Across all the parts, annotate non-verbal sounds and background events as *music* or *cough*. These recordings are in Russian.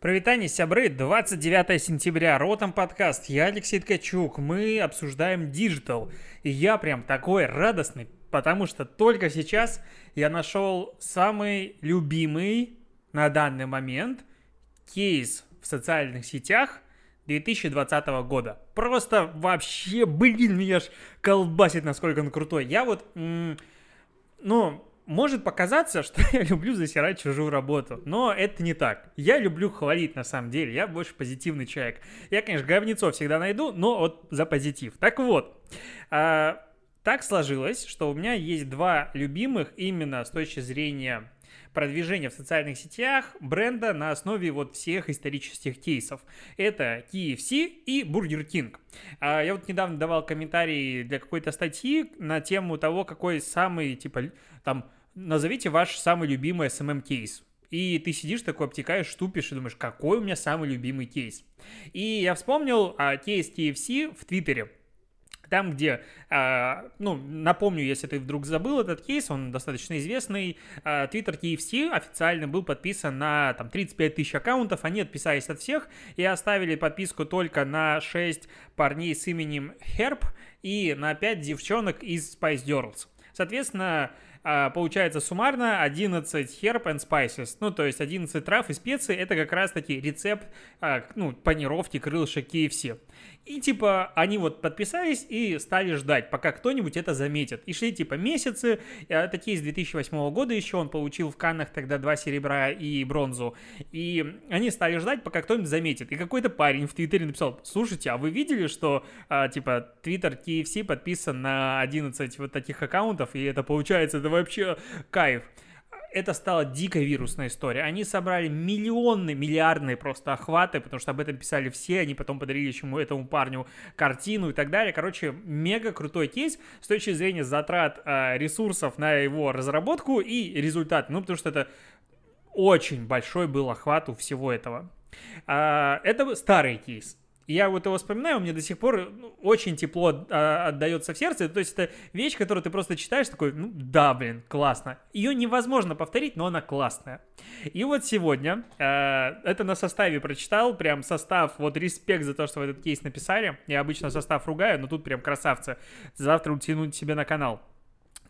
Прывітанне, сябры, 29 сентября, Ротом подкаст, я Алексей Ткачук, мы обсуждаем диджитал, и я прям такой радостный, потому что только сейчас я нашел самый любимый на данный момент кейс в социальных сетях 2020 года. Просто вообще, блин, меня ж колбасит, насколько он крутой. Я вот, ну, может показаться, *laughs* что я люблю засирать чужую работу, но это не так. Я люблю хвалить на самом деле, я больше позитивный человек. Я, конечно, говнецов всегда найду, но вот за позитив. Так вот, а, так сложилось, что у меня есть два любимых именно с точки зрения продвижения в социальных сетях бренда на основе вот всех исторических кейсов. Это KFC и Burger King. А, я вот недавно давал комментарий для какой-то статьи на тему того, какой самый, типа, там, назовите ваш самый любимый SMM-кейс. И ты сидишь такой, обтекаешь, тупишь и думаешь, какой у меня самый любимый кейс. И я вспомнил а, кейс TFC в Твиттере. Там, где, а, ну, напомню, если ты вдруг забыл этот кейс, он достаточно известный, а, Twitter TFC официально был подписан на там 35 тысяч аккаунтов, они отписались от всех и оставили подписку только на 6 парней с именем Herb и на 5 девчонок из Spice Girls. Соответственно, получается суммарно 11 herb and spices, ну, то есть 11 трав и специй, это как раз-таки рецепт, а, ну, панировки крылышек KFC. И типа они вот подписались и стали ждать, пока кто-нибудь это заметит. И шли типа месяцы. Это кейс 2008 года еще, он получил в Каннах тогда два серебра и бронзу. И они стали ждать, пока кто-нибудь заметит. И какой-то парень в Твиттере написал, слушайте, а вы видели, что а, типа Твиттер KFC подписан на 11 вот таких аккаунтов, и это получается, это вообще кайф это стала дикая вирусная история. Они собрали миллионные, миллиардные просто охваты, потому что об этом писали все, они потом подарили чему этому парню картину и так далее. Короче, мега крутой кейс с точки зрения затрат э, ресурсов на его разработку и результат. Ну, потому что это очень большой был охват у всего этого. А, это старый кейс я вот его вспоминаю, меня до сих пор ну, очень тепло а, отдается в сердце. То есть это вещь, которую ты просто читаешь, такой, ну да, блин, классно. Ее невозможно повторить, но она классная. И вот сегодня, а, это на составе прочитал, прям состав, вот респект за то, что вы этот кейс написали. Я обычно состав ругаю, но тут прям красавцы. Завтра утяну себе на канал.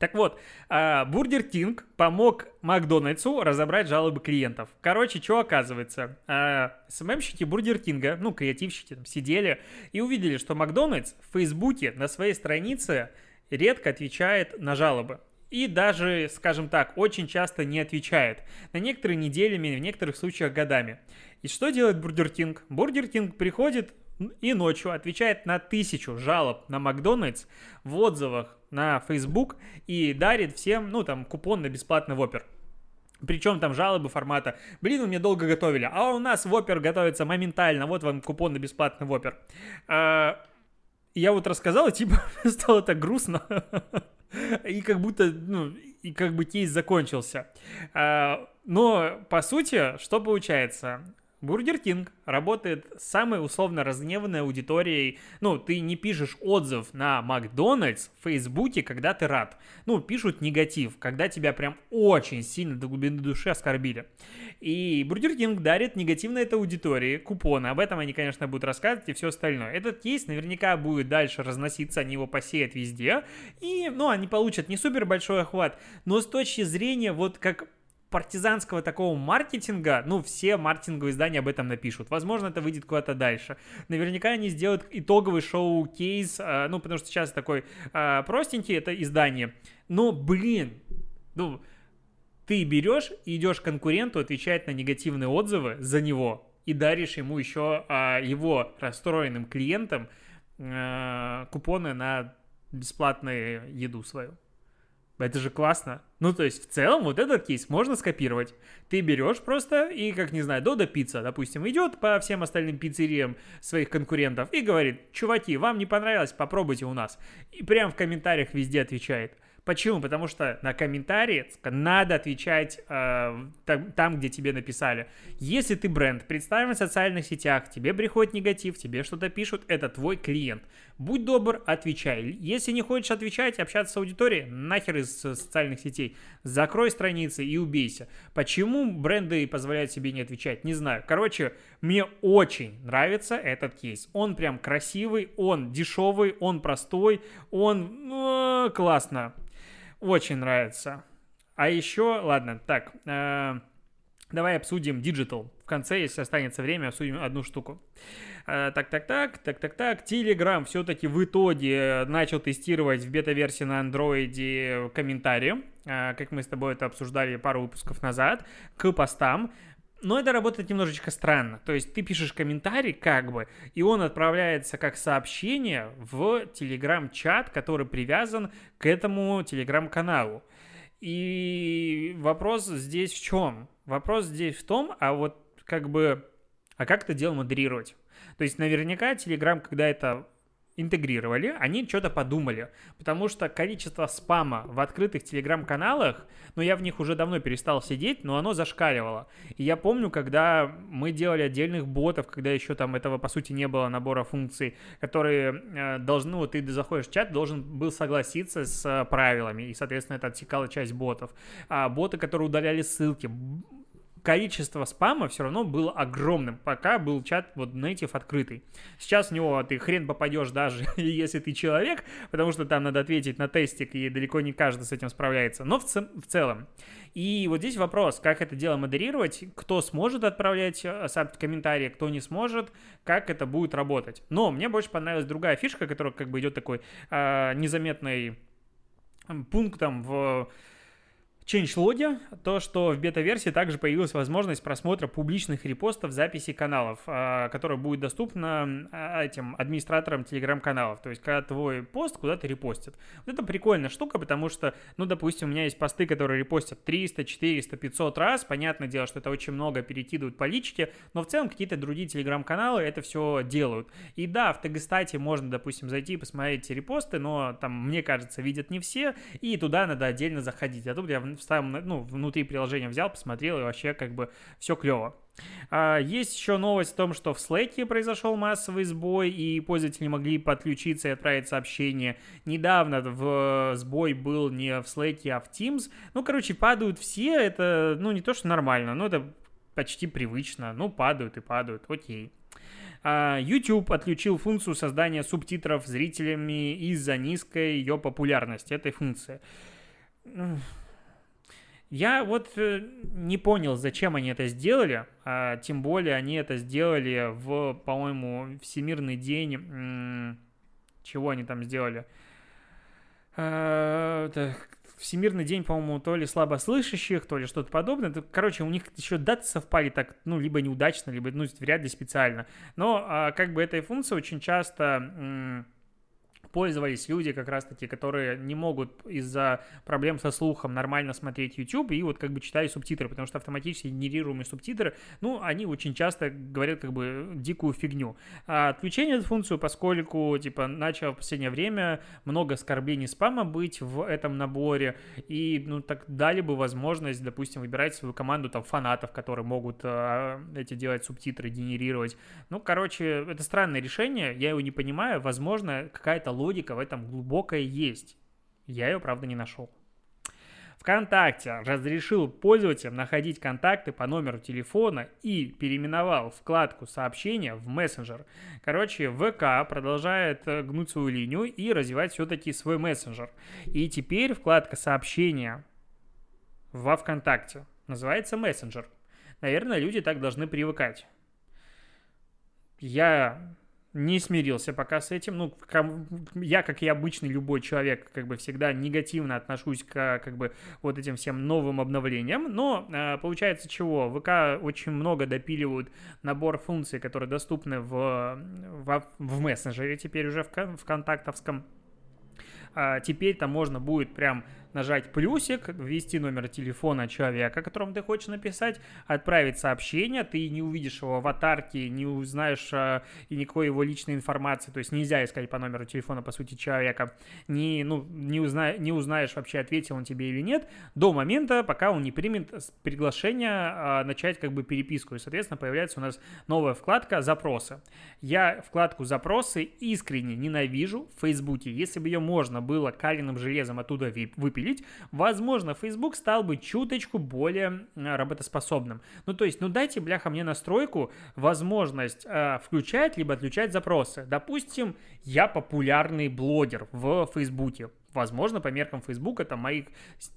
Так вот, Бургер Кинг помог Макдональдсу разобрать жалобы клиентов. Короче, что оказывается? SMM щики Бургер Кинга, ну, креативщики, там, сидели и увидели, что Макдональдс в Фейсбуке на своей странице редко отвечает на жалобы. И даже, скажем так, очень часто не отвечает. На некоторые неделями, в некоторых случаях годами. И что делает Бургер Кинг? Бургер Кинг приходит и ночью отвечает на тысячу жалоб на Макдональдс в отзывах на Facebook и дарит всем, ну, там, купон на бесплатный воппер. Причем там жалобы формата «Блин, вы мне долго готовили, а у нас воппер готовится моментально, вот вам купон на бесплатный воппер». А, я вот рассказал, и типа *laughs* стало так грустно. И как будто, ну, и как бы кейс закончился. А, но, по сути, что получается? Бургер Кинг работает с самой условно разгневанной аудиторией. Ну, ты не пишешь отзыв на Макдональдс в Фейсбуке, когда ты рад. Ну, пишут негатив, когда тебя прям очень сильно до глубины души оскорбили. И Бургер Кинг дарит негативной этой аудитории купоны. Об этом они, конечно, будут рассказывать и все остальное. Этот кейс наверняка будет дальше разноситься, они его посеют везде. И, ну, они получат не супер большой охват, но с точки зрения вот как партизанского такого маркетинга, ну, все маркетинговые издания об этом напишут. Возможно, это выйдет куда-то дальше. Наверняка они сделают итоговый шоу-кейс, э, ну, потому что сейчас такой э, простенький это издание. Но, блин, ну, ты берешь и идешь конкуренту отвечать на негативные отзывы за него и даришь ему еще э, его расстроенным клиентам э, купоны на бесплатную еду свою. Это же классно. Ну, то есть, в целом, вот этот кейс можно скопировать. Ты берешь просто и, как не знаю, Дода Пицца, допустим, идет по всем остальным пиццериям своих конкурентов и говорит, чуваки, вам не понравилось, попробуйте у нас. И прям в комментариях везде отвечает. Почему? Потому что на комментарии надо отвечать э, там, где тебе написали. Если ты бренд, представлен в социальных сетях, тебе приходит негатив, тебе что-то пишут, это твой клиент. Будь добр, отвечай. Если не хочешь отвечать, общаться с аудиторией, нахер из социальных сетей. Закрой страницы и убейся. Почему бренды позволяют себе не отвечать, не знаю. Короче, мне очень нравится этот кейс. Он прям красивый, он дешевый, он простой, он э, классно. Очень нравится. А еще, ладно, так, э, давай обсудим Digital. Конце, если останется время, обсудим одну штуку. Э, так, так, так, так, так, так. Telegram все-таки в итоге начал тестировать в бета-версии на андроиде комментарии, э, как мы с тобой это обсуждали пару выпусков назад, к постам. Но это работает немножечко странно. То есть ты пишешь комментарий как бы, и он отправляется как сообщение в телеграм-чат, который привязан к этому телеграм-каналу. И вопрос здесь в чем? Вопрос здесь в том, а вот как бы, а как это дело модерировать? То есть наверняка Telegram, когда это интегрировали, они что-то подумали, потому что количество спама в открытых телеграм-каналах, ну я в них уже давно перестал сидеть, но оно зашкаливало. И я помню, когда мы делали отдельных ботов, когда еще там этого по сути не было набора функций, которые э, должны, вот ты заходишь в чат, должен был согласиться с э, правилами, и соответственно это отсекала часть ботов. А боты, которые удаляли ссылки, количество спама все равно было огромным, пока был чат вот native открытый. Сейчас в него ты хрен попадешь даже, *laughs* если ты человек, потому что там надо ответить на тестик, и далеко не каждый с этим справляется, но в, ц- в целом. И вот здесь вопрос, как это дело модерировать, кто сможет отправлять э, комментарии, кто не сможет, как это будет работать. Но мне больше понравилась другая фишка, которая как бы идет такой э, незаметный пунктом в changelog то, что в бета-версии также появилась возможность просмотра публичных репостов записей каналов, а, которая будет доступна а, этим администраторам телеграм-каналов. То есть, когда твой пост куда-то репостят. Вот это прикольная штука, потому что, ну, допустим, у меня есть посты, которые репостят 300, 400, 500 раз. Понятное дело, что это очень много перекидывают по личке, но в целом какие-то другие телеграм-каналы это все делают. И да, в Тегстате можно, допустим, зайти и посмотреть эти репосты, но там, мне кажется, видят не все, и туда надо отдельно заходить. А тут я в самом, ну, внутри приложения взял, посмотрел, и вообще как бы все клево. А, есть еще новость о том, что в Slack произошел массовый сбой, и пользователи могли подключиться и отправить сообщение. Недавно в сбой был не в Slack, а в Teams. Ну, короче, падают все, это, ну, не то, что нормально, но это почти привычно. Ну, падают и падают, окей. А, YouTube отключил функцию создания субтитров зрителями из-за низкой ее популярности этой функции. Я вот э, не понял, зачем они это сделали, а тем более они это сделали в, по-моему, Всемирный день... Чего они там сделали? А, Всемирный день, по-моему, то ли слабослышащих, то ли что-то подобное. Короче, у них еще даты совпали так, ну, либо неудачно, либо, ну, вряд ли специально. Но, а, как бы, этой функции очень часто пользовались люди как раз-таки, которые не могут из-за проблем со слухом нормально смотреть YouTube и вот как бы читали субтитры, потому что автоматически генерируемые субтитры, ну, они очень часто говорят как бы дикую фигню. А отключение эту функцию, поскольку, типа, начало в последнее время много оскорблений спама быть в этом наборе, и, ну, так дали бы возможность, допустим, выбирать свою команду там фанатов, которые могут а, эти делать субтитры, генерировать. Ну, короче, это странное решение, я его не понимаю, возможно, какая-то логика в этом глубокая есть. Я ее, правда, не нашел. ВКонтакте разрешил пользователям находить контакты по номеру телефона и переименовал вкладку сообщения в мессенджер. Короче, ВК продолжает э, гнуть свою линию и развивать все-таки свой мессенджер. И теперь вкладка сообщения во ВКонтакте называется мессенджер. Наверное, люди так должны привыкать. Я не смирился пока с этим. Ну, я, как и обычный любой человек, как бы всегда негативно отношусь к как бы вот этим всем новым обновлениям. Но э, получается чего? ВК очень много допиливают набор функций, которые доступны в, в, в мессенджере теперь уже в, в контактовском. А теперь там можно будет прям нажать плюсик, ввести номер телефона человека, которому ты хочешь написать, отправить сообщение, ты не увидишь его аватарки, не узнаешь а, и никакой его личной информации, то есть нельзя искать по номеру телефона, по сути, человека, не, ну, не, узна, не узнаешь вообще, ответил он тебе или нет, до момента, пока он не примет приглашение а, начать как бы переписку, и, соответственно, появляется у нас новая вкладка «Запросы». Я вкладку «Запросы» искренне ненавижу в Фейсбуке. Если бы ее можно было каленым железом оттуда выпилить, возможно, Facebook стал бы чуточку более работоспособным. Ну, то есть, ну дайте, бляха, мне настройку, возможность э, включать либо отключать запросы. Допустим, я популярный блогер в Фейсбуке. Возможно, по меркам Facebook это моих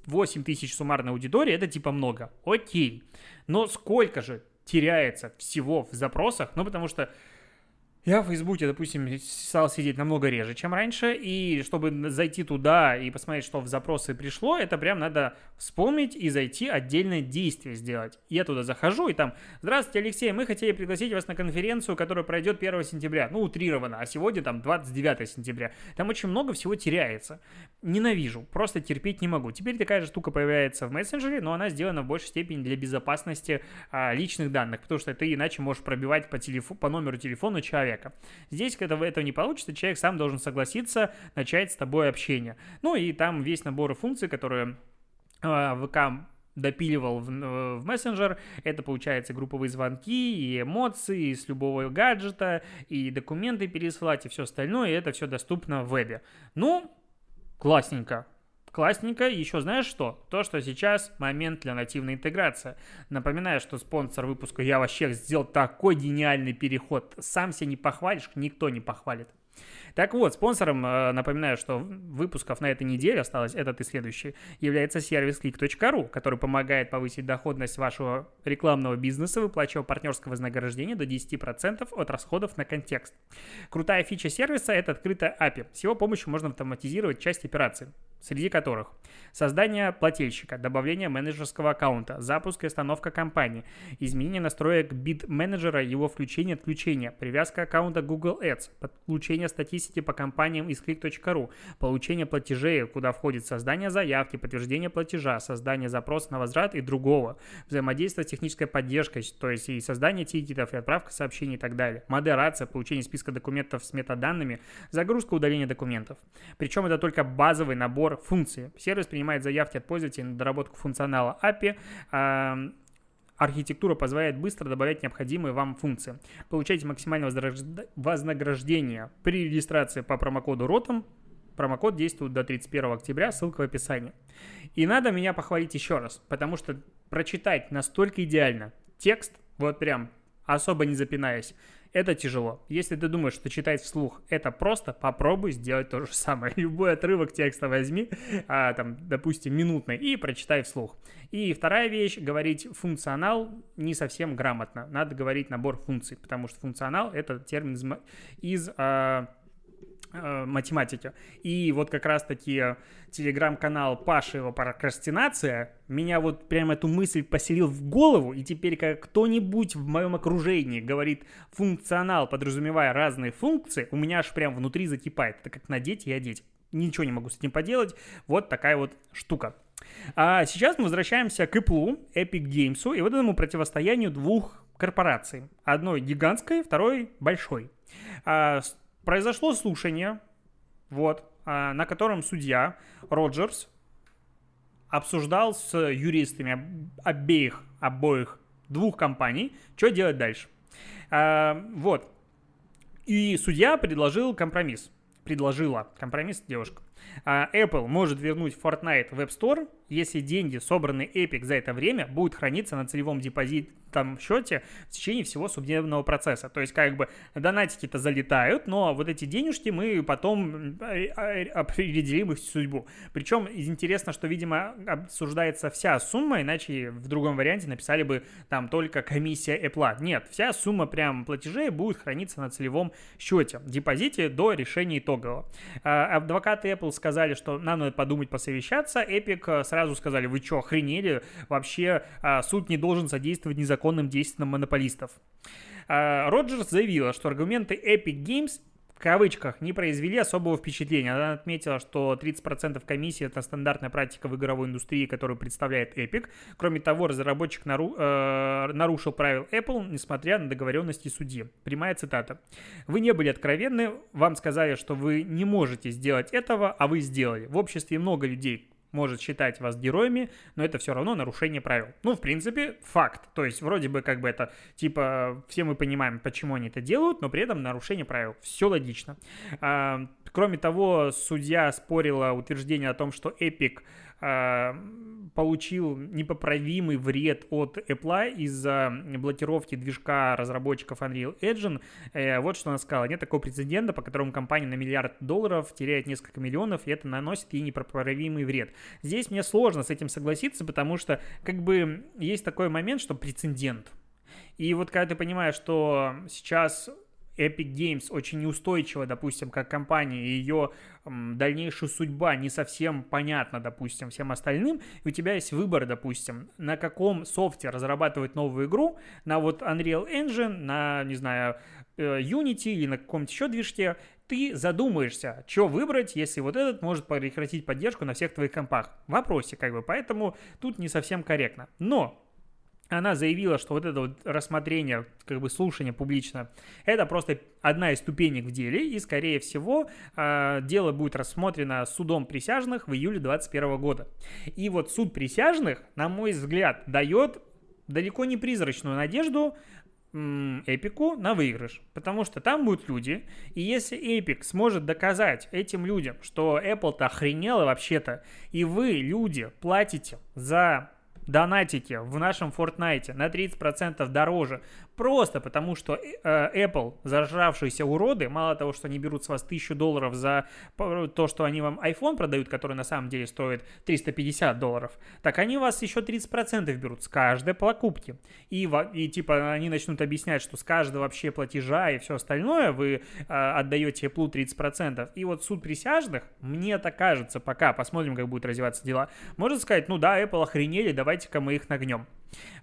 8 тысяч суммарной аудитории, это типа много. Окей. Но сколько же теряется всего в запросах? Ну, потому что я в Фейсбуке, допустим, стал сидеть намного реже, чем раньше, и чтобы зайти туда и посмотреть, что в запросы пришло, это прям надо вспомнить и зайти отдельное действие сделать. Я туда захожу, и там, здравствуйте, Алексей, мы хотели пригласить вас на конференцию, которая пройдет 1 сентября, ну, утрированно, а сегодня там 29 сентября. Там очень много всего теряется. Ненавижу, просто терпеть не могу. Теперь такая же штука появляется в мессенджере, но она сделана в большей степени для безопасности а, личных данных, потому что ты иначе можешь пробивать по, телефу, по номеру телефона человека человека. Здесь, когда этого не получится, человек сам должен согласиться начать с тобой общение. Ну и там весь набор функций, которые э, ВК допиливал в, э, в мессенджер. Это, получается, групповые звонки и эмоции с любого гаджета, и документы пересылать, и все остальное. И это все доступно в вебе. Ну, классненько. Классненько. Еще знаешь что? То, что сейчас момент для нативной интеграции. Напоминаю, что спонсор выпуска «Я вообще сделал такой гениальный переход». Сам себя не похвалишь, никто не похвалит. Так вот, спонсором, э, напоминаю, что выпусков на этой неделе осталось этот и следующий, является сервис click.ru, который помогает повысить доходность вашего рекламного бизнеса, выплачивая партнерское вознаграждение до 10% от расходов на контекст. Крутая фича сервиса – это открытая API. С его помощью можно автоматизировать часть операций среди которых создание плательщика, добавление менеджерского аккаунта, запуск и остановка компании, изменение настроек бит-менеджера, его включение отключение, привязка аккаунта Google Ads, подключение статистики по компаниям из click.ru, получение платежей, куда входит создание заявки, подтверждение платежа, создание запроса на возврат и другого, взаимодействие с технической поддержкой, то есть и создание тикетов, и отправка сообщений и так далее, модерация, получение списка документов с метаданными, загрузка удаления документов. Причем это только базовый набор функций. Сервис принимает заявки от пользователей на доработку функционала API, Архитектура позволяет быстро добавлять необходимые вам функции. Получайте максимальное вознаграждение при регистрации по промокоду ROTOM. Промокод действует до 31 октября, ссылка в описании. И надо меня похвалить еще раз, потому что прочитать настолько идеально текст, вот прям особо не запинаясь, это тяжело. Если ты думаешь, что читать вслух это просто, попробуй сделать то же самое. *laughs* Любой отрывок текста возьми, а, там, допустим, минутный, и прочитай вслух. И вторая вещь, говорить функционал не совсем грамотно. Надо говорить набор функций, потому что функционал это термин из, из а, математики. И вот как раз-таки телеграм-канал Паши его прокрастинация меня вот прям эту мысль поселил в голову, и теперь как кто-нибудь в моем окружении говорит функционал, подразумевая разные функции, у меня аж прям внутри закипает. Это как надеть и одеть. Ничего не могу с этим поделать. Вот такая вот штука. А сейчас мы возвращаемся к Apple, Epic Games и вот этому противостоянию двух корпораций. Одной гигантской, второй большой. А, произошло слушание, вот, а, на котором судья Роджерс обсуждал с юристами обеих, обоих двух компаний, что делать дальше. А, вот. И судья предложил компромисс. Предложила компромисс девушка. А, Apple может вернуть Fortnite в App Store, если деньги, собранные Epic за это время, будут храниться на целевом депозитном счете в течение всего судебного процесса. То есть, как бы, донатики-то залетают, но вот эти денежки мы потом э, э, определим их судьбу. Причем интересно, что, видимо, обсуждается вся сумма, иначе в другом варианте написали бы там только комиссия Apple. Нет, вся сумма прям платежей будет храниться на целевом счете, депозите до решения итогового. А, адвокаты Apple сказали, что нам надо подумать, посовещаться. Epic э, сразу сказали, вы что, охренели? Вообще а, суд не должен содействовать незаконным действиям монополистов. А, Роджерс заявила, что аргументы Epic Games кавычках не произвели особого впечатления. Она отметила, что 30% комиссии – это стандартная практика в игровой индустрии, которую представляет Epic. Кроме того, разработчик нару, э, нарушил правил Apple, несмотря на договоренности судьи. Прямая цитата. «Вы не были откровенны, вам сказали, что вы не можете сделать этого, а вы сделали. В обществе много людей, может считать вас героями, но это все равно нарушение правил. Ну, в принципе, факт. То есть, вроде бы, как бы это, типа, все мы понимаем, почему они это делают, но при этом нарушение правил. Все логично. А, кроме того, судья спорила утверждение о том, что а, получил непоправимый вред от Apple из-за блокировки движка разработчиков Unreal Engine. Э, вот что она сказала. Нет такого прецедента, по которому компания на миллиард долларов теряет несколько миллионов, и это наносит ей непоправимый вред. Здесь мне сложно с этим согласиться, потому что как бы есть такой момент, что прецедент. И вот когда ты понимаешь, что сейчас Epic Games очень неустойчива, допустим, как компания, и ее дальнейшая судьба не совсем понятна, допустим, всем остальным, и у тебя есть выбор, допустим, на каком софте разрабатывать новую игру, на вот Unreal Engine, на, не знаю, э, Unity или на каком-то еще движке, ты задумаешься, что выбрать, если вот этот может прекратить поддержку на всех твоих компах. Вопросе, как бы, поэтому тут не совсем корректно. Но она заявила, что вот это вот рассмотрение, как бы слушание публично, это просто одна из ступенек в деле, и, скорее всего, а, дело будет рассмотрено судом присяжных в июле 2021 года. И вот суд присяжных, на мой взгляд, дает далеко не призрачную надежду Эпику на выигрыш. Потому что там будут люди, и если Эпик сможет доказать этим людям, что Apple-то охренела вообще-то, и вы, люди, платите за донатите в нашем Fortnite на 30% дороже, Просто потому, что э, Apple, зажравшиеся уроды, мало того, что они берут с вас 1000 долларов за то, что они вам iPhone продают, который на самом деле стоит 350 долларов, так они вас еще 30% берут с каждой покупки. И, и типа они начнут объяснять, что с каждого вообще платежа и все остальное вы э, отдаете Apple 30%. И вот суд присяжных, мне так кажется, пока посмотрим, как будут развиваться дела, может сказать, ну да, Apple охренели, давайте-ка мы их нагнем.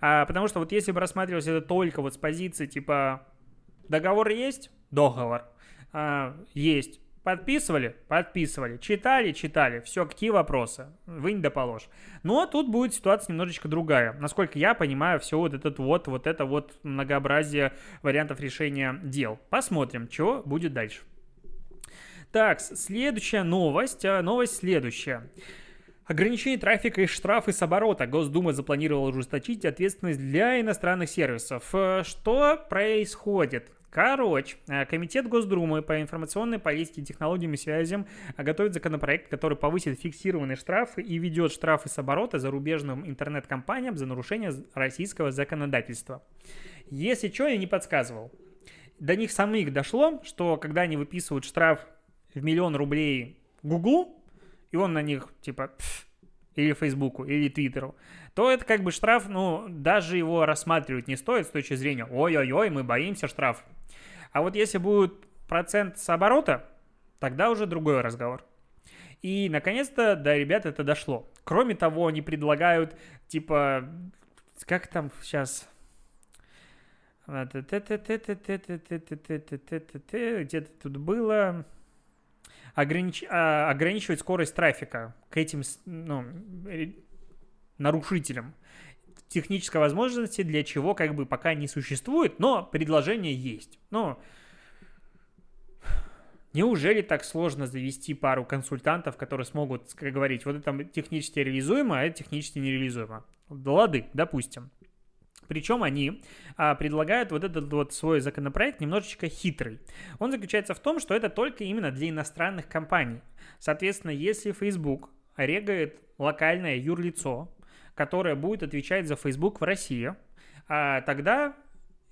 А, потому что вот если бы рассматривалось это только вот с позиции типа договор есть, договор а, есть, Подписывали? Подписывали. Читали? Читали. Все, какие вопросы? Вы не доположь. Но тут будет ситуация немножечко другая. Насколько я понимаю, все вот этот вот, вот это вот многообразие вариантов решения дел. Посмотрим, что будет дальше. Так, следующая новость. А, новость следующая. Ограничение трафика и штрафы с оборота. Госдума запланировала ужесточить ответственность для иностранных сервисов. Э, что происходит? Короче, э, Комитет Госдумы по информационной политике, технологиям и связям э, готовит законопроект, который повысит фиксированные штрафы и ведет штрафы с оборота зарубежным интернет-компаниям за нарушение российского законодательства. Если что, я не подсказывал. До них самих дошло, что когда они выписывают штраф в миллион рублей Гуглу, и он на них, типа, или Фейсбуку, или Твиттеру, то это как бы штраф, ну, даже его рассматривать не стоит с точки зрения «Ой-ой-ой, мы боимся штраф». А вот если будет процент с оборота, тогда уже другой разговор. И, наконец-то, до ребят это дошло. Кроме того, они предлагают, типа, как там сейчас... Где-то тут было огранич... А, ограничивать скорость трафика к этим ну, нарушителям. Технической возможности для чего как бы пока не существует, но предложение есть. Но Неужели так сложно завести пару консультантов, которые смогут говорить, вот это технически реализуемо, а это технически нереализуемо? Да лады, допустим. Причем они а, предлагают вот этот вот свой законопроект немножечко хитрый. Он заключается в том, что это только именно для иностранных компаний. Соответственно, если Facebook регает локальное юрлицо, которое будет отвечать за Facebook в России, а, тогда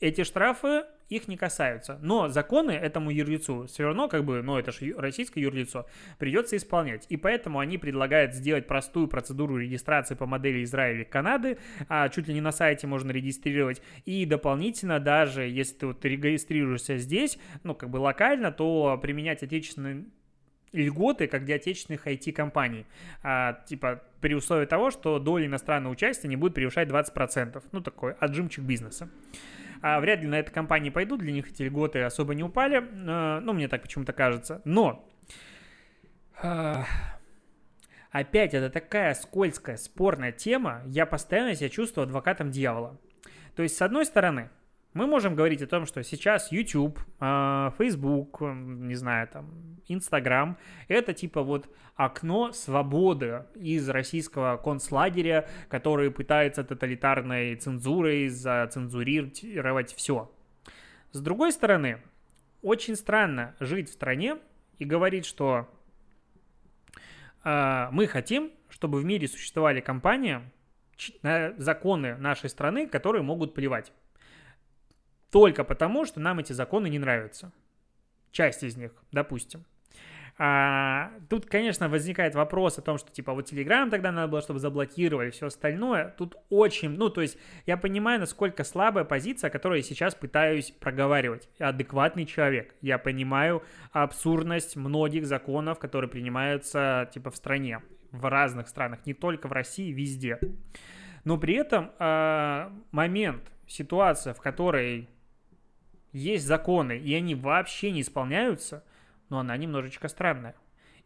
эти штрафы их не касаются. Но законы этому юрлицу все равно, как бы, ну это же российское юрлицо, придется исполнять. И поэтому они предлагают сделать простую процедуру регистрации по модели Израиля и Канады, а чуть ли не на сайте можно регистрировать. И дополнительно даже, если ты вот регистрируешься здесь, ну как бы локально, то применять отечественные льготы, как для отечественных IT-компаний. А, типа при условии того, что доля иностранного участия не будет превышать 20%. Ну, такой отжимчик бизнеса. А вряд ли на это компании пойдут, для них эти льготы особо не упали. А, ну, мне так почему-то кажется. Но а, опять это такая скользкая, спорная тема. Я постоянно себя чувствую адвокатом дьявола. То есть, с одной стороны, мы можем говорить о том, что сейчас YouTube, а, Facebook, не знаю, там, Instagram, это типа вот окно свободы из российского концлагеря, который пытается тоталитарной цензурой зацензурировать все. С другой стороны, очень странно жить в стране и говорить, что э, мы хотим, чтобы в мире существовали компании, законы нашей страны, которые могут плевать только потому, что нам эти законы не нравятся. Часть из них, допустим. А, тут, конечно, возникает вопрос о том, что, типа, вот Telegram тогда надо было, чтобы заблокировали все остальное. Тут очень, ну, то есть я понимаю, насколько слабая позиция, которую я сейчас пытаюсь проговаривать. Я адекватный человек. Я понимаю абсурдность многих законов, которые принимаются, типа, в стране, в разных странах, не только в России, везде. Но при этом э, момент, ситуация, в которой есть законы, и они вообще не исполняются, но она немножечко странная.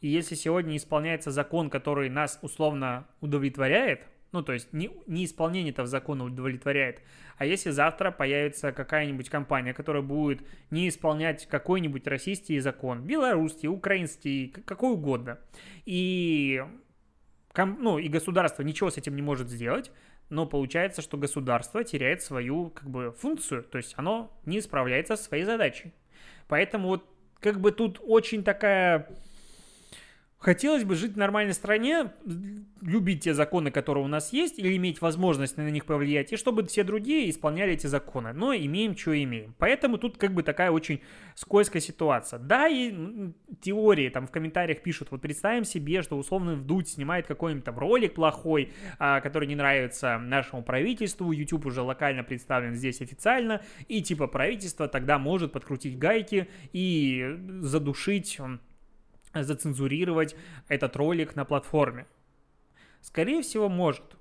И если сегодня исполняется закон, который нас условно удовлетворяет, ну, то есть не, не исполнение этого закона удовлетворяет, а если завтра появится какая-нибудь компания, которая будет не исполнять какой-нибудь российский закон, белорусский, украинский, какой угодно, и, ну, и государство ничего с этим не может сделать, но получается, что государство теряет свою как бы функцию, то есть оно не справляется со своей задачей. Поэтому вот как бы тут очень такая Хотелось бы жить в нормальной стране, любить те законы, которые у нас есть, или иметь возможность на них повлиять, и чтобы все другие исполняли эти законы. Но имеем, что имеем. Поэтому тут как бы такая очень скользкая ситуация. Да, и теории там в комментариях пишут, вот представим себе, что условно Вдудь снимает какой-нибудь там ролик плохой, а, который не нравится нашему правительству, YouTube уже локально представлен здесь официально, и типа правительство тогда может подкрутить гайки и задушить зацензурировать этот ролик на платформе? Скорее всего, может.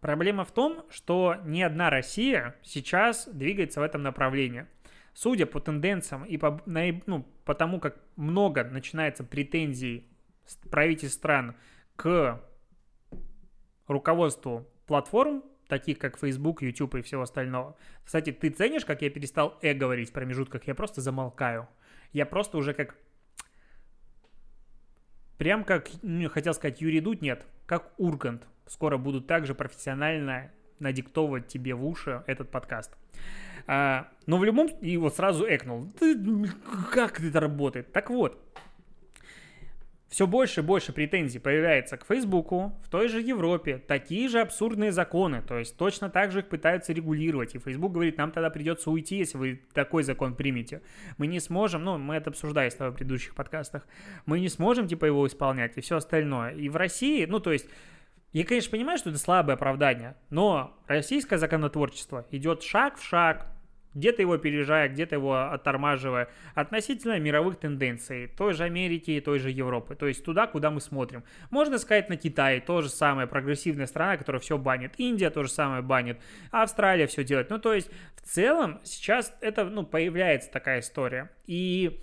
Проблема в том, что ни одна Россия сейчас двигается в этом направлении. Судя по тенденциям и по, ну, по тому, как много начинается претензий правительств стран к руководству платформ, таких как Facebook, YouTube и всего остального. Кстати, ты ценишь, как я перестал «э» говорить в промежутках? Я просто замолкаю. Я просто уже как Прям как, ну, хотел сказать, Юрий Дудь, нет, как Ургант. Скоро будут также профессионально надиктовывать тебе в уши этот подкаст. А, но в любом... И вот сразу экнул. Как это работает? Так вот, все больше и больше претензий появляется к Фейсбуку, в той же Европе, такие же абсурдные законы, то есть точно так же их пытаются регулировать, и Facebook говорит, нам тогда придется уйти, если вы такой закон примете. Мы не сможем, ну, мы это обсуждали с тобой в предыдущих подкастах, мы не сможем, типа, его исполнять и все остальное. И в России, ну, то есть, я, конечно, понимаю, что это слабое оправдание, но российское законотворчество идет шаг в шаг, где-то его опережая, где-то его оттормаживая, относительно мировых тенденций той же Америки и той же Европы, то есть туда, куда мы смотрим. Можно сказать на Китай, то же самое, прогрессивная страна, которая все банит, Индия то же самое банит, Австралия все делает. Ну, то есть в целом сейчас это, ну, появляется такая история. И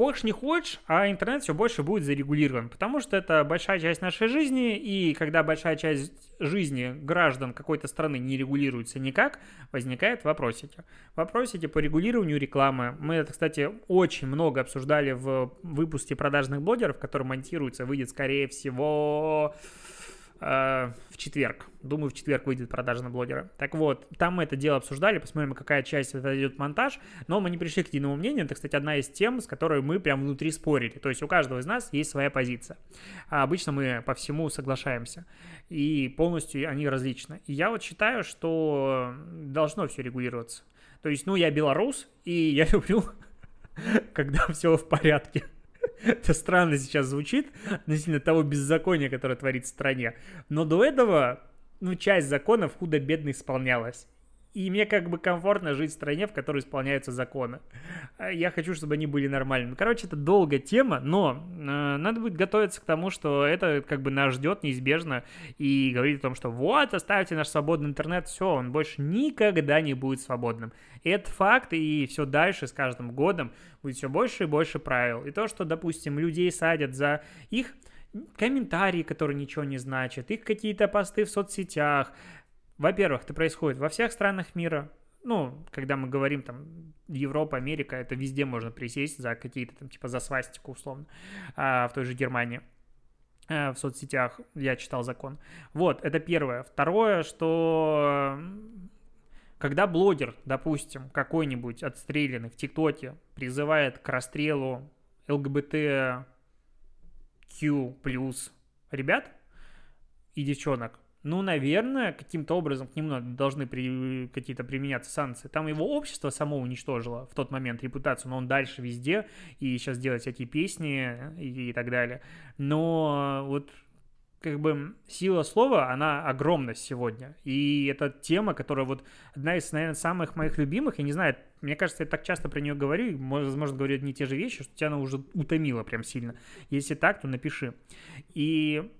хочешь не хочешь, а интернет все больше будет зарегулирован, потому что это большая часть нашей жизни, и когда большая часть жизни граждан какой-то страны не регулируется никак, возникают вопросики. Вопросики по регулированию рекламы. Мы это, кстати, очень много обсуждали в выпуске продажных блогеров, который монтируется, выйдет, скорее всего, в четверг. Думаю, в четверг выйдет продажа на блогера. Так вот, там мы это дело обсуждали, посмотрим, какая часть это идет монтаж, но мы не пришли к единому мнению. Это, кстати, одна из тем, с которой мы прям внутри спорили. То есть у каждого из нас есть своя позиция. А обычно мы по всему соглашаемся. И полностью они различны. И я вот считаю, что должно все регулироваться. То есть, ну, я белорус, и я *laughs* люблю, когда все в порядке. *laughs* Это странно сейчас звучит относительно того беззакония, которое творится в стране. Но до этого, ну, часть законов худо-бедно исполнялась. И мне как бы комфортно жить в стране, в которой исполняются законы. А я хочу, чтобы они были нормальными. Короче, это долгая тема, но э, надо будет готовиться к тому, что это как бы нас ждет неизбежно, и говорить о том, что вот, оставьте наш свободный интернет, все, он больше никогда не будет свободным. Это факт, и все дальше с каждым годом будет все больше и больше правил. И то, что, допустим, людей садят за их комментарии, которые ничего не значат, их какие-то посты в соцсетях, во-первых, это происходит во всех странах мира. Ну, когда мы говорим там Европа, Америка, это везде можно присесть за какие-то там, типа за свастику условно, а, в той же Германии а, в соцсетях я читал закон. Вот, это первое. Второе, что когда блогер, допустим, какой-нибудь отстрелянный в ТикТоке призывает к расстрелу ЛГБТQ плюс ребят и девчонок, ну, наверное, каким-то образом к нему должны при, какие-то применяться санкции. Там его общество само уничтожило в тот момент репутацию, но он дальше везде и сейчас делает всякие песни и, и так далее. Но вот как бы сила слова, она огромна сегодня. И это тема, которая вот одна из, наверное, самых моих любимых. Я не знаю, мне кажется, я так часто про нее говорю, возможно, говорю и те же вещи, что тебя она уже утомила прям сильно. Если так, то напиши. И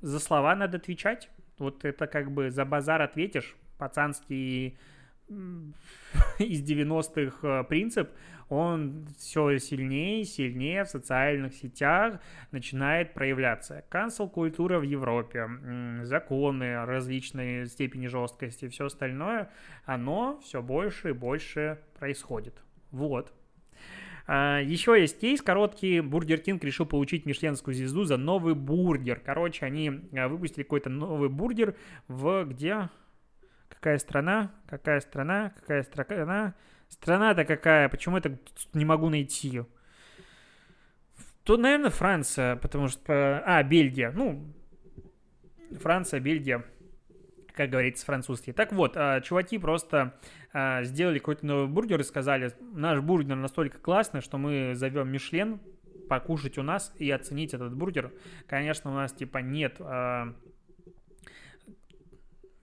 за слова надо отвечать. Вот это как бы за базар ответишь, пацанский *laughs* из 90-х э, принцип, он все сильнее и сильнее в социальных сетях начинает проявляться. Кансел-культура в Европе, законы различные степени жесткости, все остальное, оно все больше и больше происходит. Вот. А, Еще есть кейс короткий. Бургер Кинг решил получить мишленскую звезду за новый бургер. Короче, они а, выпустили какой-то новый бургер в где? Какая страна? Какая страна? Какая страна? Страна-то какая? Почему я не могу найти? Тут, наверное, Франция, потому что... А, Бельгия. Ну, Франция, Бельгия как говорится, французский. Так вот, а, чуваки просто а, сделали какой-то новый бургер и сказали, наш бургер настолько классный, что мы зовем Мишлен покушать у нас и оценить этот бургер. Конечно, у нас типа нет а,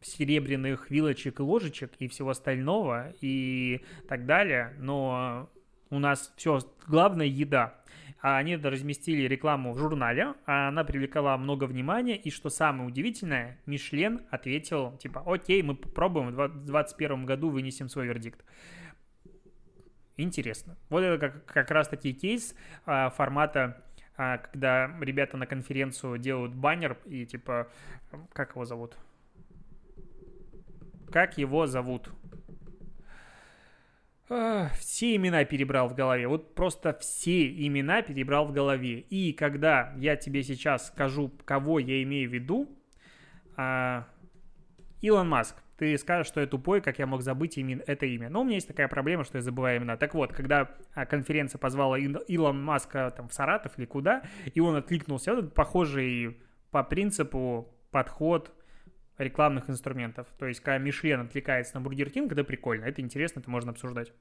серебряных вилочек и ложечек и всего остального и так далее, но у нас все, главное еда а они разместили рекламу в журнале, а она привлекала много внимания, и что самое удивительное, Мишлен ответил, типа, окей, мы попробуем, в 2021 году вынесем свой вердикт. Интересно. Вот это как, как раз таки кейс а, формата, а, когда ребята на конференцию делают баннер и типа, как его зовут? Как его зовут? Все имена перебрал в голове. Вот просто все имена перебрал в голове. И когда я тебе сейчас скажу, кого я имею в виду, а, Илон Маск, ты скажешь, что я тупой, как я мог забыть имя, это имя. Но у меня есть такая проблема, что я забываю имена. Так вот, когда а, конференция позвала Илон Маска там, в Саратов или куда, и он откликнулся, вот похожий по принципу подход рекламных инструментов. То есть, когда Мишлен отвлекается на Бургер Кинг, это прикольно, это интересно, это можно обсуждать.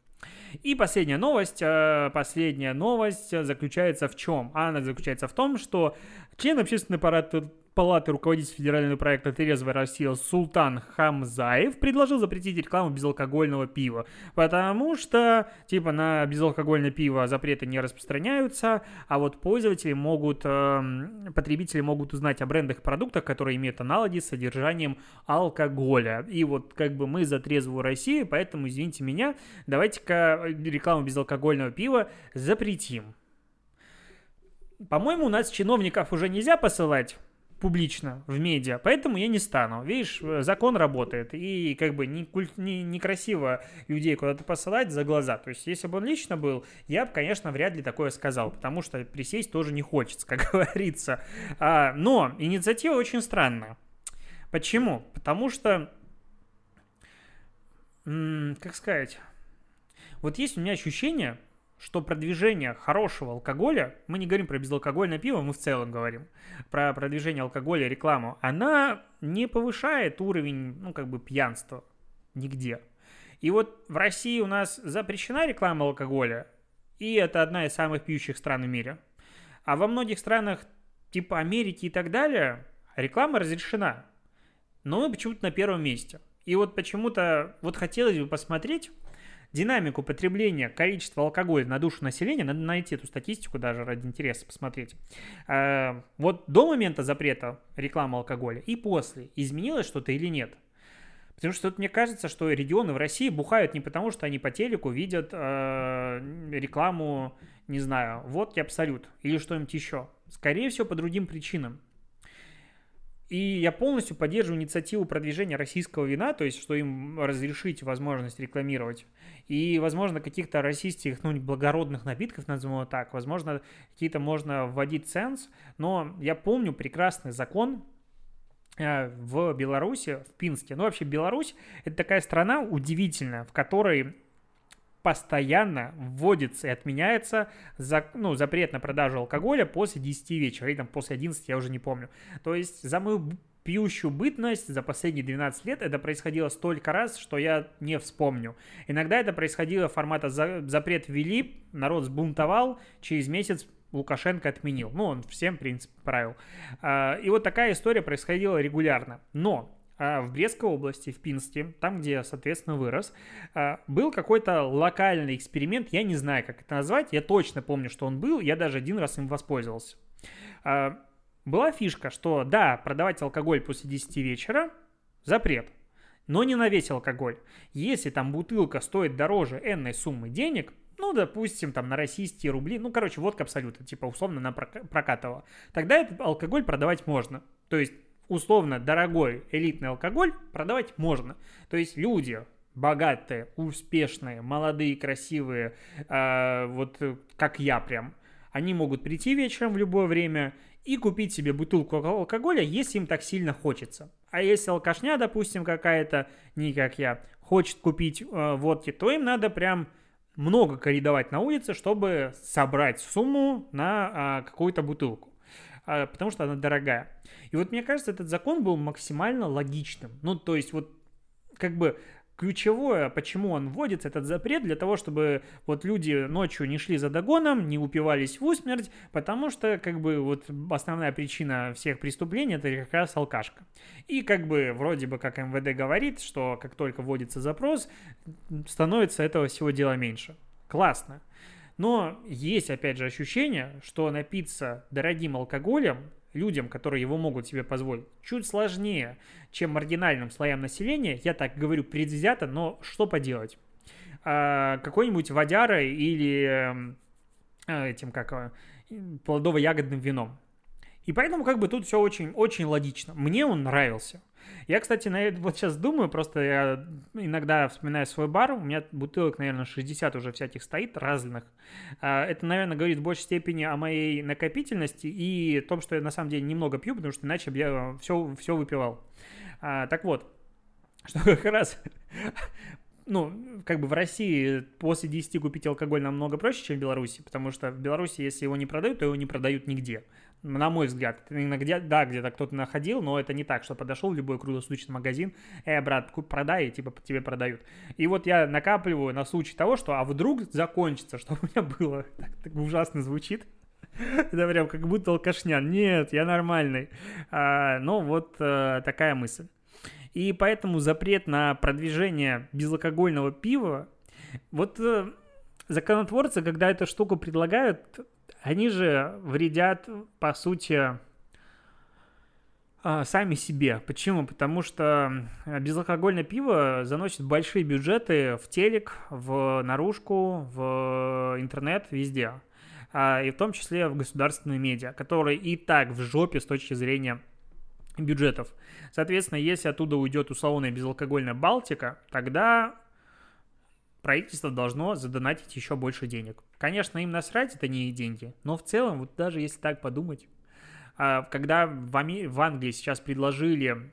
И последняя новость, э, последняя новость заключается в чем? Она заключается в том, что член общественной палаты палаты руководитель федерального проекта «Трезвая Россия» Султан Хамзаев предложил запретить рекламу безалкогольного пива, потому что, типа, на безалкогольное пиво запреты не распространяются, а вот пользователи могут, э, потребители могут узнать о брендах и продуктах, которые имеют аналоги с содержанием алкоголя. И вот как бы мы за трезвую Россию, поэтому, извините меня, давайте-ка рекламу безалкогольного пива запретим. По-моему, у нас чиновников уже нельзя посылать публично в медиа, поэтому я не стану. Видишь, закон работает, и как бы не, не, некрасиво людей куда-то посылать за глаза. То есть, если бы он лично был, я бы, конечно, вряд ли такое сказал, потому что присесть тоже не хочется, как *laughs* говорится. А, но инициатива очень странная. Почему? Потому что, как сказать, вот есть у меня ощущение, что продвижение хорошего алкоголя, мы не говорим про безалкогольное пиво, мы в целом говорим про продвижение алкоголя, рекламу, она не повышает уровень, ну, как бы пьянства нигде. И вот в России у нас запрещена реклама алкоголя, и это одна из самых пьющих стран в мире. А во многих странах типа Америки и так далее реклама разрешена. Но мы почему-то на первом месте. И вот почему-то, вот хотелось бы посмотреть динамику потребления, количества алкоголя на душу населения, надо найти эту статистику даже ради интереса посмотреть. А, вот до момента запрета рекламы алкоголя и после изменилось что-то или нет? Потому что тут мне кажется, что регионы в России бухают не потому, что они по телеку видят э, рекламу, не знаю, водки Абсолют или что-нибудь еще. Скорее всего, по другим причинам. И я полностью поддерживаю инициативу продвижения российского вина, то есть, что им разрешить возможность рекламировать. И, возможно, каких-то российских, ну, благородных напитков, назовем его так, возможно, какие-то можно вводить ценз, но я помню прекрасный закон э, в Беларуси, в Пинске. Ну, вообще, Беларусь – это такая страна удивительная, в которой постоянно вводится и отменяется за, ну, запрет на продажу алкоголя после 10 вечера, или там после 11, я уже не помню. То есть за мою пьющую бытность за последние 12 лет это происходило столько раз, что я не вспомню. Иногда это происходило формата за, запрет ввели, народ сбунтовал, через месяц Лукашенко отменил. Ну, он всем, в принципе, правил. А, и вот такая история происходила регулярно. Но в Брестской области, в Пинске, там, где соответственно, вырос, а, был какой-то локальный эксперимент, я не знаю, как это назвать, я точно помню, что он был, я даже один раз им воспользовался. А, была фишка, что да, продавать алкоголь после 10 вечера – запрет, но не на весь алкоголь. Если там бутылка стоит дороже энной суммы денег, ну, допустим, там на российские рубли, ну, короче, водка абсолютно, типа условно на прокатывала, тогда этот алкоголь продавать можно. То есть условно дорогой элитный алкоголь продавать можно. То есть люди богатые, успешные, молодые, красивые, э, вот как я прям, они могут прийти вечером в любое время и купить себе бутылку алкоголя, если им так сильно хочется. А если алкашня, допустим, какая-то, не как я, хочет купить э, водки, то им надо прям много коридовать на улице, чтобы собрать сумму на э, какую-то бутылку. А, потому что она дорогая. И вот мне кажется, этот закон был максимально логичным. Ну, то есть вот как бы ключевое, почему он вводится, этот запрет, для того, чтобы вот люди ночью не шли за догоном, не упивались в усмерть, потому что, как бы, вот основная причина всех преступлений – это как раз алкашка. И, как бы, вроде бы, как МВД говорит, что как только вводится запрос, становится этого всего дела меньше. Классно. Но есть, опять же, ощущение, что напиться дорогим алкоголем людям, которые его могут себе позволить, чуть сложнее, чем маргинальным слоям населения. Я так говорю предвзято, но что поделать? А, какой-нибудь водярой или а, этим, как плодово-ягодным вином. И поэтому как бы тут все очень, очень логично. Мне он нравился. Я, кстати, на это вот сейчас думаю, просто я иногда вспоминаю свой бар, у меня бутылок, наверное, 60 уже всяких стоит, разных. А, это, наверное, говорит в большей степени о моей накопительности и том, что я на самом деле немного пью, потому что иначе бы я все, все выпивал. А, так вот, *laughs* что как раз ну, как бы в России после 10 купить алкоголь намного проще, чем в Беларуси, потому что в Беларуси, если его не продают, то его не продают нигде на мой взгляд. Иногда, да, где-то кто-то находил, но это не так, что подошел в любой круглосуточный магазин, э, брат, продай, и типа тебе продают. И вот я накапливаю на случай того, что а вдруг закончится, *laughs* что у меня было. Так, так ужасно звучит. *laughs* Это прям как будто алкашня. Нет, я нормальный. А, но вот а, такая мысль. И поэтому запрет на продвижение безалкогольного пива, вот э, законотворцы, когда эту штуку предлагают, они же вредят, по сути, а, сами себе. Почему? Потому что безалкогольное пиво заносит большие бюджеты в телек, в наружку, в интернет, везде. А, и в том числе в государственные медиа, которые и так в жопе с точки зрения бюджетов. Соответственно, если оттуда уйдет условная безалкогольная Балтика, тогда правительство должно задонатить еще больше денег. Конечно, им насрать, это не деньги, но в целом, вот даже если так подумать, а, когда в, Ами... в Англии сейчас предложили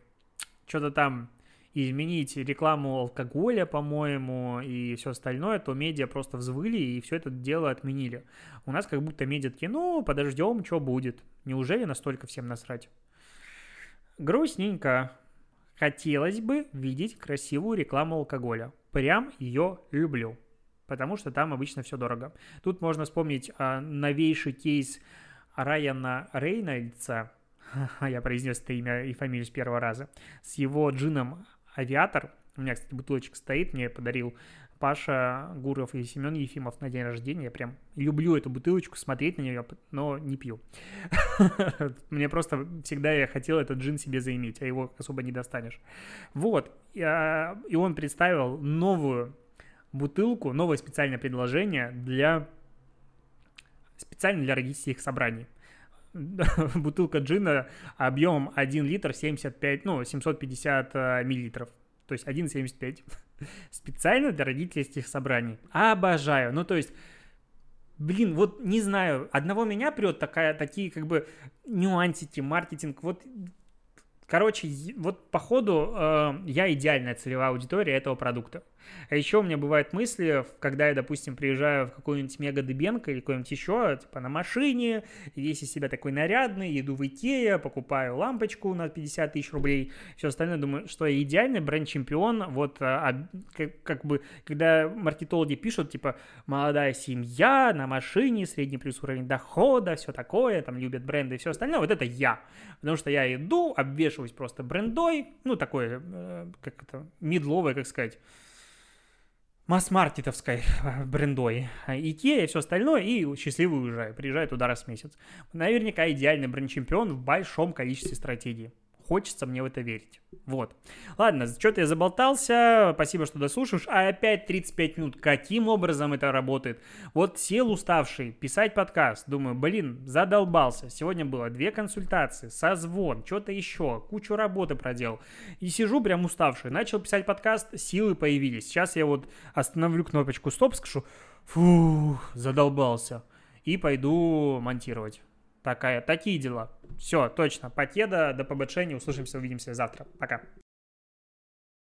что-то там изменить рекламу алкоголя, по-моему, и все остальное, то медиа просто взвыли и все это дело отменили. У нас как будто медиа такие, ну, подождем, что будет. Неужели настолько всем насрать? Грустненько. Хотелось бы видеть красивую рекламу алкоголя. Прям ее люблю, потому что там обычно все дорого. Тут можно вспомнить а, новейший кейс Райана Рейнольдса, *laughs* я произнес это имя и фамилию с первого раза, с его джином «Авиатор», У меня, кстати, бутылочка стоит, мне подарил Паша Гуров и Семен Ефимов на день рождения. Я прям люблю эту бутылочку, смотреть на нее, но не пью. *laughs* Мне просто всегда я хотел этот джин себе заиметь, а его особо не достанешь. Вот. И он представил новую бутылку, новое специальное предложение для специально для родительских собраний. *laughs* Бутылка джина объемом 1 литр 75, ну, 750 э, миллилитров то есть 1,75. *laughs* Специально для родительских собраний. Обожаю. Ну, то есть, блин, вот не знаю, одного меня прет такая, такие как бы нюансики, маркетинг. Вот Короче, вот по ходу э, я идеальная целевая аудитория этого продукта. А еще у меня бывают мысли, когда я, допустим, приезжаю в какую-нибудь мега Дебенко или какой-нибудь еще, типа на машине, весь из себя такой нарядный, иду в Икея, покупаю лампочку на 50 тысяч рублей, все остальное, думаю, что я идеальный бренд-чемпион, вот а, как, как бы, когда маркетологи пишут, типа, молодая семья на машине, средний плюс уровень дохода, все такое, там любят бренды и все остальное, вот это я, потому что я иду, обвешиваюсь просто брендой, ну, такое, э, как это, медловое, как сказать, масс-маркетовской брендой Икея и все остальное, и счастливый уезжаю, приезжаю туда раз в месяц. Наверняка идеальный бренд-чемпион в большом количестве стратегий. Хочется мне в это верить. Вот. Ладно, что-то я заболтался. Спасибо, что дослушаешь. А опять 35 минут. Каким образом это работает? Вот сел уставший писать подкаст. Думаю, блин, задолбался. Сегодня было две консультации, созвон, что-то еще, кучу работы проделал. И сижу прям уставший. Начал писать подкаст, силы появились. Сейчас я вот остановлю кнопочку стоп, скажу, фух, задолбался. И пойду монтировать. Такая, такие дела. Все, точно. Покеда, до побочения. Услышимся, увидимся завтра. Пока.